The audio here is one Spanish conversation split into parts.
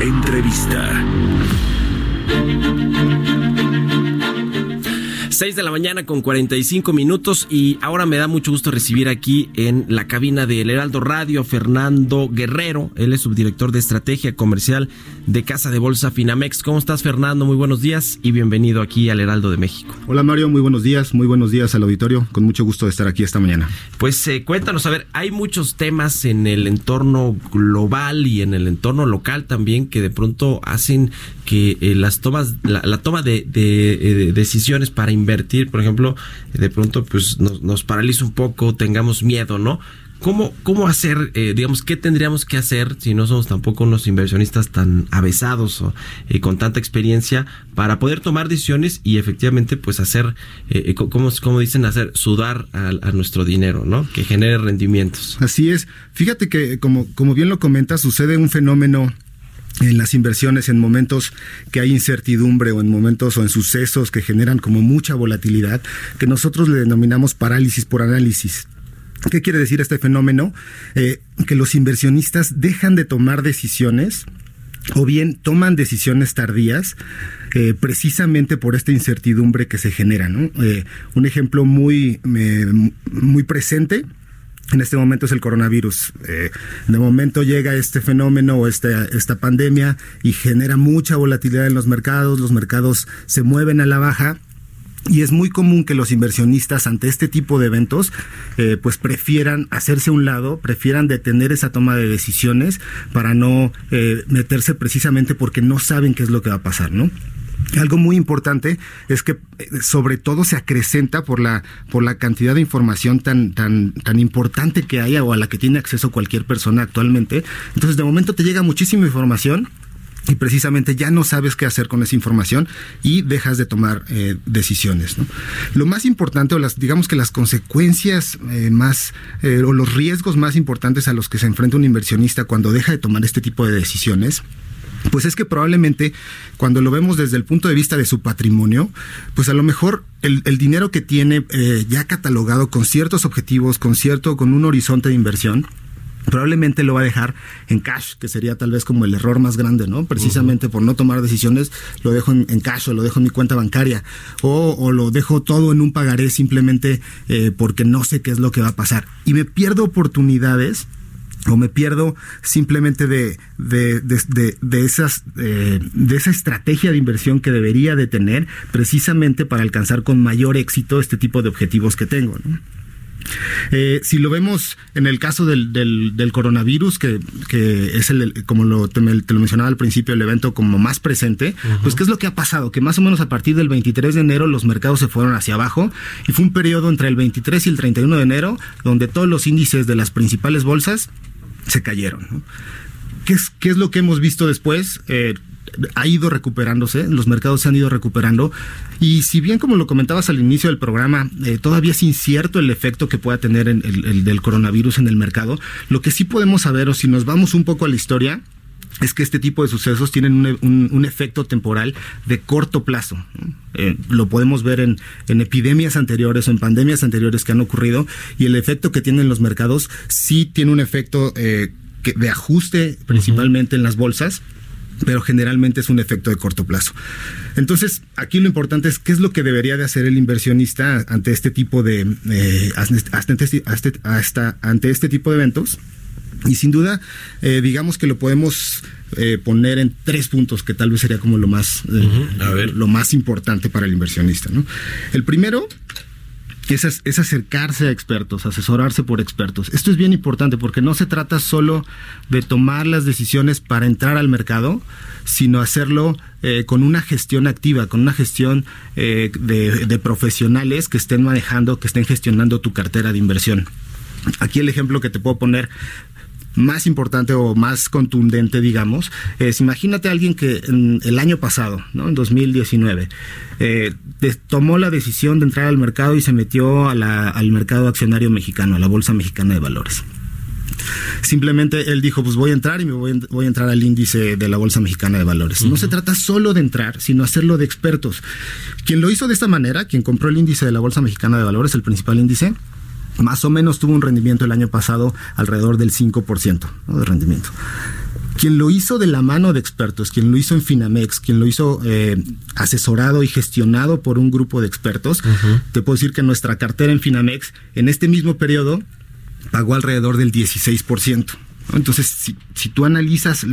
Entrevista. 6 de la mañana con 45 minutos y ahora me da mucho gusto recibir aquí en la cabina del Heraldo Radio Fernando Guerrero. Él es subdirector de estrategia comercial de Casa de Bolsa Finamex. ¿Cómo estás Fernando? Muy buenos días y bienvenido aquí al Heraldo de México. Hola Mario, muy buenos días, muy buenos días al auditorio. Con mucho gusto de estar aquí esta mañana. Pues eh, cuéntanos, a ver, hay muchos temas en el entorno global y en el entorno local también que de pronto hacen que eh, las tomas, la, toma de, de, decisiones para invertir, por ejemplo, de pronto pues nos, nos paraliza un poco, tengamos miedo, ¿no? ¿Cómo, cómo hacer, eh, digamos, qué tendríamos que hacer si no somos tampoco unos inversionistas tan avesados o eh, con tanta experiencia para poder tomar decisiones y efectivamente pues hacer, eh, como, como dicen, hacer sudar a, a, nuestro dinero, ¿no? Que genere rendimientos. Así es. Fíjate que como, como bien lo comentas, sucede un fenómeno en las inversiones en momentos que hay incertidumbre o en momentos o en sucesos que generan como mucha volatilidad, que nosotros le denominamos parálisis por análisis. ¿Qué quiere decir este fenómeno? Eh, que los inversionistas dejan de tomar decisiones o bien toman decisiones tardías eh, precisamente por esta incertidumbre que se genera. Eh, un ejemplo muy, muy presente en este momento es el coronavirus. Eh, de momento llega este fenómeno o esta, esta pandemia y genera mucha volatilidad en los mercados, los mercados se mueven a la baja. Y es muy común que los inversionistas ante este tipo de eventos eh, pues prefieran hacerse a un lado, prefieran detener esa toma de decisiones para no eh, meterse precisamente porque no saben qué es lo que va a pasar, ¿no? Algo muy importante es que eh, sobre todo se acrecenta por la por la cantidad de información tan tan tan importante que haya o a la que tiene acceso cualquier persona actualmente. Entonces, de momento te llega muchísima información y precisamente ya no sabes qué hacer con esa información y dejas de tomar eh, decisiones. Lo más importante, o las, digamos que las consecuencias eh, más, o los riesgos más importantes a los que se enfrenta un inversionista cuando deja de tomar este tipo de decisiones, pues es que probablemente cuando lo vemos desde el punto de vista de su patrimonio, pues a lo mejor el, dinero que tiene eh, ya catalogado con ciertos objetivos, con cierto, con un horizonte de inversión, probablemente lo va a dejar en cash, que sería tal vez como el error más grande, ¿no? Precisamente por no tomar decisiones, lo dejo en, cash o lo dejo en mi cuenta bancaria o, lo dejo todo en un pagaré simplemente eh, porque no sé qué es lo que va a pasar. Y me pierdo oportunidades o me pierdo simplemente de, de, de, de esas, eh, de esa estrategia de inversión que debería de tener precisamente para alcanzar con mayor éxito este tipo de objetivos que tengo. Eh, si lo vemos en el caso del, del, coronavirus, que, que, es el, como lo, te, lo mencionaba al principio, el evento como más presente, pues ¿qué es lo que ha pasado? Que más o menos a partir del 23 de enero los mercados se fueron hacia abajo y fue un periodo entre el 23 y el 31 de enero donde todos los índices de las principales bolsas se cayeron. ¿Qué, es, ¿Qué es lo que hemos visto después? Eh, ha ido recuperándose, los mercados se han ido recuperando y si bien como lo comentabas al inicio del programa, eh, todavía es incierto el efecto que pueda tener el, el, del coronavirus en el mercado, lo que sí podemos saber o si nos vamos un poco a la historia, es que este tipo de sucesos tienen un, un, efecto temporal de corto plazo. Eh, lo podemos ver en, en, epidemias anteriores o en pandemias anteriores que han ocurrido y el efecto que tienen los mercados sí tiene un efecto eh, que, de ajuste principalmente en las bolsas pero generalmente es un efecto de corto plazo. Entonces, aquí lo importante es qué es lo que debería de hacer el inversionista ante este tipo de eh, hasta, ante este tipo de eventos y sin duda, eh, digamos que lo podemos eh, poner en tres puntos, que tal vez sería como lo más, eh, lo más importante para el inversionista. ¿no? El primero es, es, acercarse a expertos, asesorarse por expertos. Esto es bien importante porque no se trata solo de tomar las decisiones para entrar al mercado, sino hacerlo con una gestión activa, con una gestión de, de profesionales que estén manejando, que estén gestionando tu cartera de inversión. Aquí el ejemplo que te puedo poner más importante o más contundente, digamos, es imagínate a alguien que en el año pasado, ¿no? en 2019, eh, tomó la decisión de entrar al mercado y se metió al mercado accionario mexicano, a la Bolsa Mexicana de Valores. Simplemente él dijo, pues voy a entrar y me voy, a entrar al índice de la Bolsa Mexicana de Valores. No se trata solo de entrar, sino hacerlo de expertos. Quien lo hizo de esta manera, quien compró el índice de la Bolsa Mexicana de Valores, el principal índice, más o menos tuvo un rendimiento el año pasado alrededor del 5% de rendimiento. Quien lo hizo de la mano de expertos, quien lo hizo en Finamex, quien lo hizo eh, asesorado y gestionado por un grupo de expertos, te puedo decir que nuestra cartera en Finamex en este mismo periodo pagó alrededor del 16%. Entonces, si, tú analizas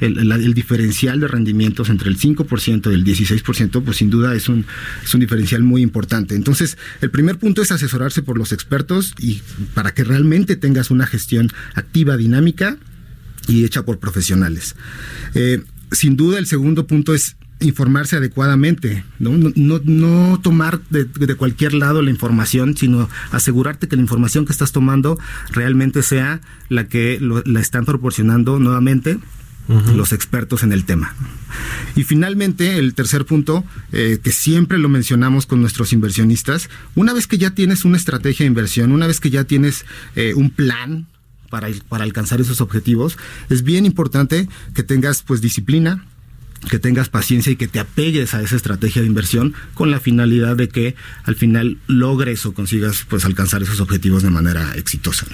el, diferencial de rendimientos entre el 5% y el 16%, pues sin duda es un, es un diferencial muy importante. Entonces, el primer punto es asesorarse por los expertos y para que realmente tengas una gestión activa, dinámica y hecha por profesionales. Eh, sin duda, el segundo punto es informarse adecuadamente, no, no, no tomar de, cualquier lado la información, sino asegurarte que la información que estás tomando realmente sea la que la están proporcionando nuevamente los expertos en el tema. Y finalmente, el tercer punto, eh, que siempre lo mencionamos con nuestros inversionistas, una vez que ya tienes una estrategia de inversión, una vez que ya tienes eh, un plan para, para alcanzar esos objetivos, es bien importante que tengas pues disciplina, que tengas paciencia y que te apegues a esa estrategia de inversión con la finalidad de que al final logres o consigas pues alcanzar esos objetivos de manera exitosa.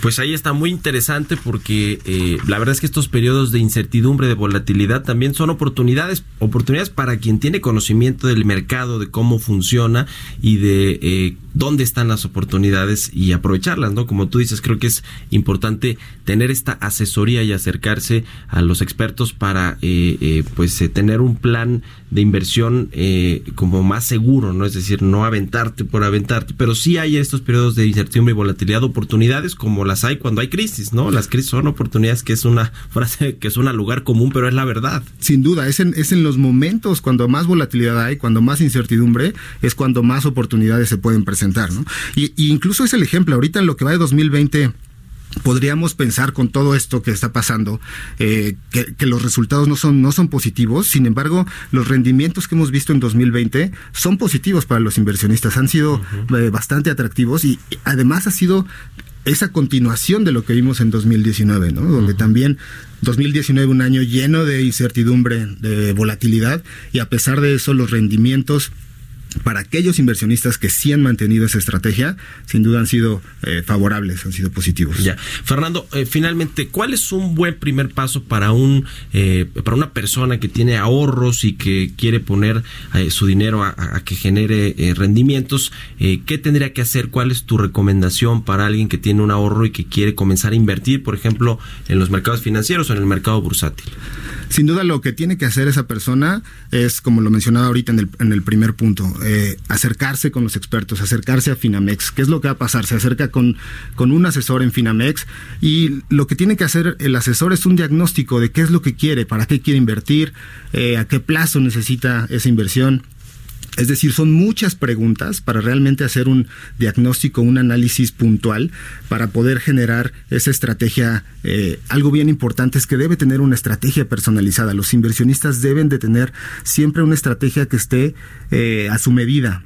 Pues ahí está muy interesante porque eh, la verdad es que estos periodos de incertidumbre, de volatilidad también son oportunidades, oportunidades para quien tiene conocimiento del mercado, de cómo funciona y de eh, dónde están las oportunidades y aprovecharlas, ¿no? Como tú dices, creo que es importante tener esta asesoría y acercarse a los expertos para eh, eh, pues eh, tener un plan de inversión eh, como más seguro, ¿no? Es decir, no aventarte por aventarte, pero sí hay estos periodos de incertidumbre y volatilidad, oportunidades como las hay cuando hay crisis, ¿no? Las crisis son oportunidades que es una frase que es un lugar común, pero es la verdad. Sin duda, es en, es en los momentos cuando más volatilidad hay, cuando más incertidumbre, es cuando más oportunidades se pueden presentar, ¿no? Y, y incluso es el ejemplo, ahorita en lo que va de 2020 podríamos pensar con todo esto que está pasando eh, que, los resultados no son no son positivos. Sin embargo los rendimientos que hemos visto en 2020 son positivos para los inversionistas. Han sido eh, bastante atractivos y además ha sido esa continuación de lo que vimos en 2019, ¿no? Donde también 2019 un año lleno de incertidumbre, de volatilidad y a pesar de eso los rendimientos para aquellos inversionistas que sí han mantenido esa estrategia, sin duda han sido eh, favorables, han sido positivos. Ya, Fernando, eh, finalmente, ¿cuál es un buen primer paso para un eh, para una persona que tiene ahorros y que quiere poner su dinero a, que genere rendimientos? ¿Qué tendría que hacer? ¿Cuál es tu recomendación para alguien que tiene un ahorro y que quiere comenzar a invertir, por ejemplo, en los mercados financieros o en el mercado bursátil? Sin duda, lo que tiene que hacer esa persona es, como lo mencionaba ahorita en el, en el primer punto, eh, acercarse con los expertos, acercarse a Finamex. ¿Qué es lo que va a pasar? Se acerca con, con un asesor en Finamex y lo que tiene que hacer el asesor es un diagnóstico de qué es lo que quiere, para qué quiere invertir, eh, a qué plazo necesita esa inversión es decir, son muchas preguntas para realmente hacer un diagnóstico, un análisis puntual para poder generar esa estrategia. Eh, algo bien importante es que debe tener una estrategia personalizada. Los inversionistas deben de tener siempre una estrategia que esté eh, a su medida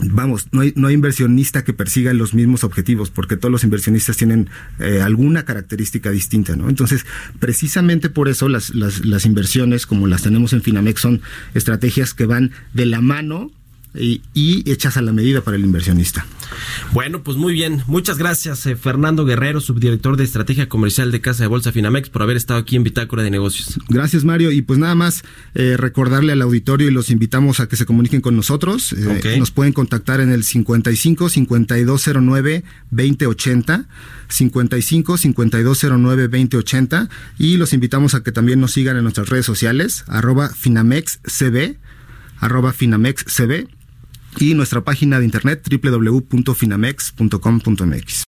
vamos, no hay, no hay inversionista que persiga los mismos objetivos, porque todos los inversionistas tienen eh, alguna característica distinta, ¿no? Entonces, precisamente por eso las, las, las inversiones, como las tenemos en Finamex, son estrategias que van de la mano y, hechas a la medida para el inversionista. Bueno, pues muy bien. Muchas gracias, eh, Fernando Guerrero, subdirector de Estrategia Comercial de Casa de Bolsa Finamex, por haber estado aquí en Bitácora de Negocios. Gracias, Mario. Y pues nada más eh, recordarle al auditorio y los invitamos a que se comuniquen con nosotros. Eh, nos pueden contactar en el 55 5209 2080. 55 5209 2080 y los invitamos a que también nos sigan en nuestras redes sociales arroba finamexcb arroba finamexcb y nuestra página de internet www.finamex.com.mx.